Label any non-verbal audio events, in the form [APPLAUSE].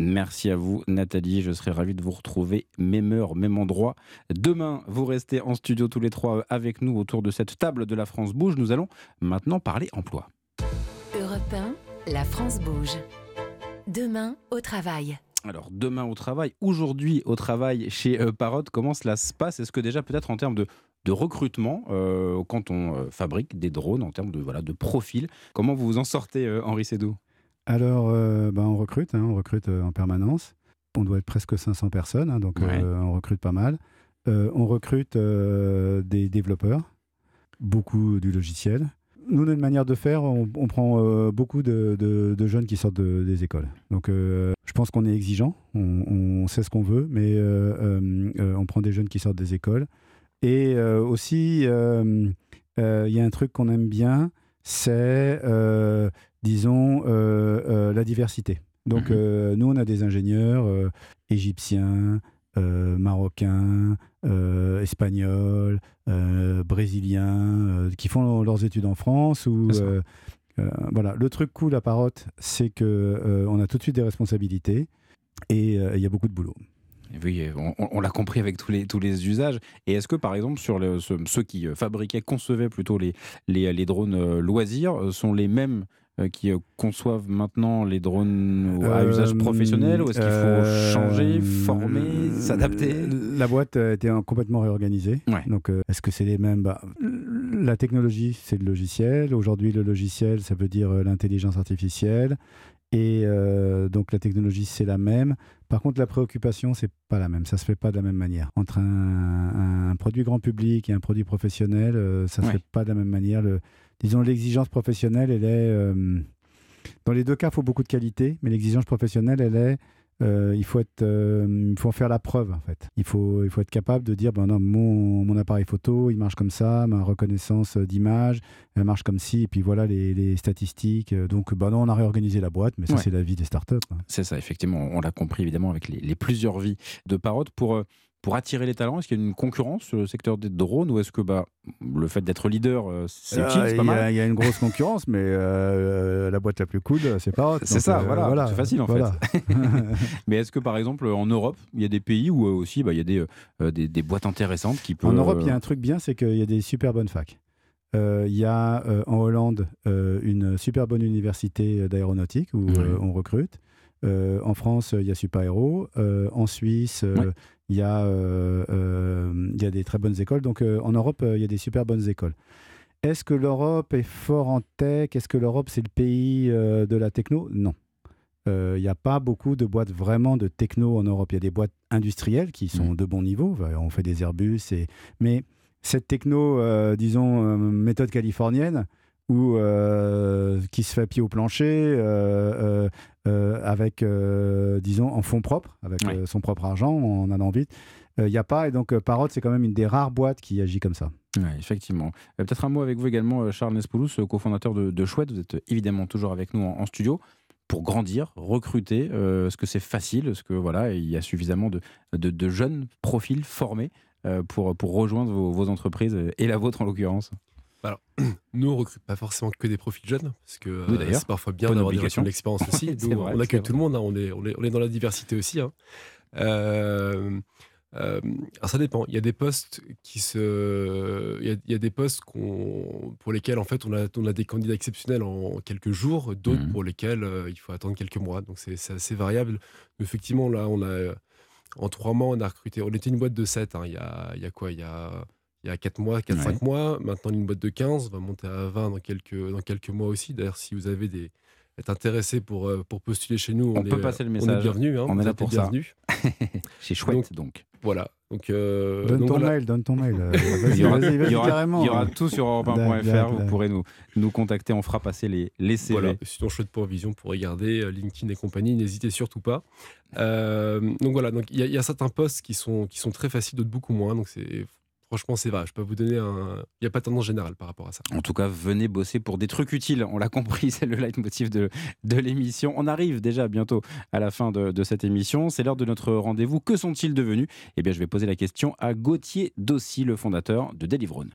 Merci à vous, Nathalie. Je serai ravi de vous retrouver même heure, même endroit. Demain, vous restez en studio tous les trois avec nous autour de cette table de la France Bouge. Nous allons maintenant parler emploi. Europe 1, la France bouge. Demain, au travail. Alors, demain au travail, aujourd'hui au travail chez euh, Parrot, comment cela se passe? Est-ce que déjà, peut-être en termes de, de recrutement, euh, quand on euh, fabrique des drones, en termes de, voilà, de profil, comment vous vous en sortez, euh, Henri Sédou Alors, euh, ben, on recrute, hein, on recrute euh, en permanence. On doit être presque 500 personnes, hein, donc Ouais. euh, on recrute pas mal. Euh, on recrute des développeurs, beaucoup du logiciel. Nous, notre manière de faire, on, on prend beaucoup de, de- de jeunes qui sortent de- des écoles. Donc, je pense qu'on est exigeant, on, on sait ce qu'on veut, mais on prend des jeunes qui sortent des écoles. Et aussi, il y a un truc qu'on aime bien, c'est, euh, disons, euh, euh, la diversité. Donc, Mhm. nous, on a des ingénieurs égyptiens, euh, marocains, euh, espagnols, euh, brésiliens, qui font leurs études en France. Ou, voilà. Le truc cool à Parotte, c'est que euh, on a tout de suite des responsabilités et il y a beaucoup de boulot. Oui, on, l'a compris avec tous les, tous les usages. Et est-ce que, par exemple, sur le- ce- ceux qui euh, fabriquaient, concevaient plutôt les, les, les drones euh, loisirs, euh, sont les mêmes qui conçoivent maintenant les drones à Euh, usage professionnel Ou est-ce qu'il faut euh, changer, former, s'adapter? La boîte a été complètement réorganisée. Ouais. Donc, est-ce que c'est les mêmes? Bah, La technologie, c'est le logiciel. Aujourd'hui, le logiciel, ça veut dire l'intelligence artificielle. Et euh, donc, la technologie, c'est la même. Par contre, la préoccupation, c'est pas la même. Ça se fait pas de la même manière. Entre un, un produit grand public et un produit professionnel, euh, ça se Ouais. fait pas de la même manière. Le, disons, l'exigence professionnelle, elle est. euh, dans les deux cas, il faut beaucoup de qualité, mais l'exigence professionnelle, elle est. euh, il, faut être, euh, il faut en faire la preuve, en fait. Il faut, il faut être capable de dire ben non, mon, mon appareil photo, il marche comme ça, ma reconnaissance d'image, elle marche comme ci, et puis voilà les, les statistiques. Euh, Donc, ben non, on a réorganisé la boîte, mais ça, Ouais. c'est la vie des startups. hein. C'est ça, effectivement. On l'a compris, évidemment, avec les, les plusieurs vies de Parrot. Pour, euh, pour attirer les talents, est-ce qu'il y a une concurrence sur le secteur des drones ou est-ce que bah, le fait d'être leader, euh, c'est utile, Ah, c'est il pas y, mal a- il y a une grosse concurrence, mais euh, la boîte la plus cool, c'est pas. C'est ça, euh, voilà, c'est facile, en fait. [LAUGHS] Mais est-ce que par exemple en Europe, il y a des pays où euh, aussi bah, il y a des, euh, des, des boîtes intéressantes qui peuvent. En Europe, il y a un truc bien, c'est qu'il y a des super bonnes facs. Euh, Il y a euh, en Hollande euh, une super bonne université d'aéronautique où euh, on recrute. Euh, en France, il y a Super Héros. Euh, en Suisse, euh, il y, a, il y a des très bonnes écoles. Donc en Europe, il y a des super bonnes écoles. Est-ce que l'Europe est fort en tech? Est-ce que l'Europe, c'est le pays de la techno? Non. Il n'y a pas beaucoup de boîtes vraiment de techno en Europe. Il y a des boîtes industrielles qui sont Mm. de bon niveau. Enfin, On fait des Airbus. Et... Mais cette techno, disons, méthode californienne, ou euh, qui se fait pied au plancher, euh, euh, avec, disons, en fonds propres, avec son propre argent, en allant vite. Il n'y a pas, et donc Parrot, c'est quand même une des rares boîtes qui agit comme ça. Ouais, effectivement. Peut-être un mot avec vous également, Charles Nespoulos, euh, cofondateur de, de Chouette. Vous êtes évidemment toujours avec nous en, en studio. Pour grandir, recruter, est-ce que c'est facile? Est-ce que voilà, il y a suffisamment de, de, de jeunes profils formés pour, pour rejoindre vos, vos entreprises et la vôtre en l'occurrence? [CLEARS THROAT] Nous, on recrute pas forcément que des profils jeunes, parce que euh, Oui, c'est parfois bien d'avoir des retours d'expérience aussi. [LAUGHS] Nous, vrai, on accueille vrai. tout le monde, hein, on, est, on, est, on est dans la diversité aussi. hein. Euh, euh, alors ça dépend. Il y a des postes qui se, il y a, il y a des postes pour lesquels en fait on a, on a des candidats exceptionnels en quelques jours, d'autres Mhm. pour lesquels euh, il faut attendre quelques mois. Donc c'est assez variable. Mais effectivement, là, on a en trois mois, on a recruté. On était une boîte de 7 il, y a, il y a quoi? Il y a il y a 4 mois, 4-5 mois. Maintenant, une boîte de 15 on va monter à 20 dans quelques, dans quelques mois aussi. D'ailleurs, si vous avez des êtes intéressé pour, euh, pour postuler chez nous, On on, peut est, passer le on message. est bienvenu. hein. On est là pour ça. [LAUGHS] Chez Chouette, donc. Voilà. Donc, euh, Donne donc ton voilà. mail, donne ton mail. [LAUGHS] Il y aura, vas-y, il vas-y y aura- carrément. il y aura tout sur europe1.fr. D'accord, Vous pourrez nous, nous contacter. On fera passer les, les CV. Voilà. Sinon, chouette pour Vision pour regarder, euh, LinkedIn et compagnie, n'hésitez surtout pas. Euh, donc voilà, donc il y, y a certains postes qui sont, qui sont très faciles, d'autres beaucoup moins. Donc c'est franchement c'est vrai. Je peux vous donner un. Il n'y a pas de tendance générale par rapport à ça. En tout cas, venez bosser pour des trucs utiles. On l'a compris, [LAUGHS] c'est le leitmotiv de, l'émission. On arrive déjà bientôt à la fin de, de cette émission. C'est l'heure de notre rendez-vous. Que sont-ils devenus? Eh bien, je vais poser la question à Gauthier Dossi, le fondateur de Delivrone.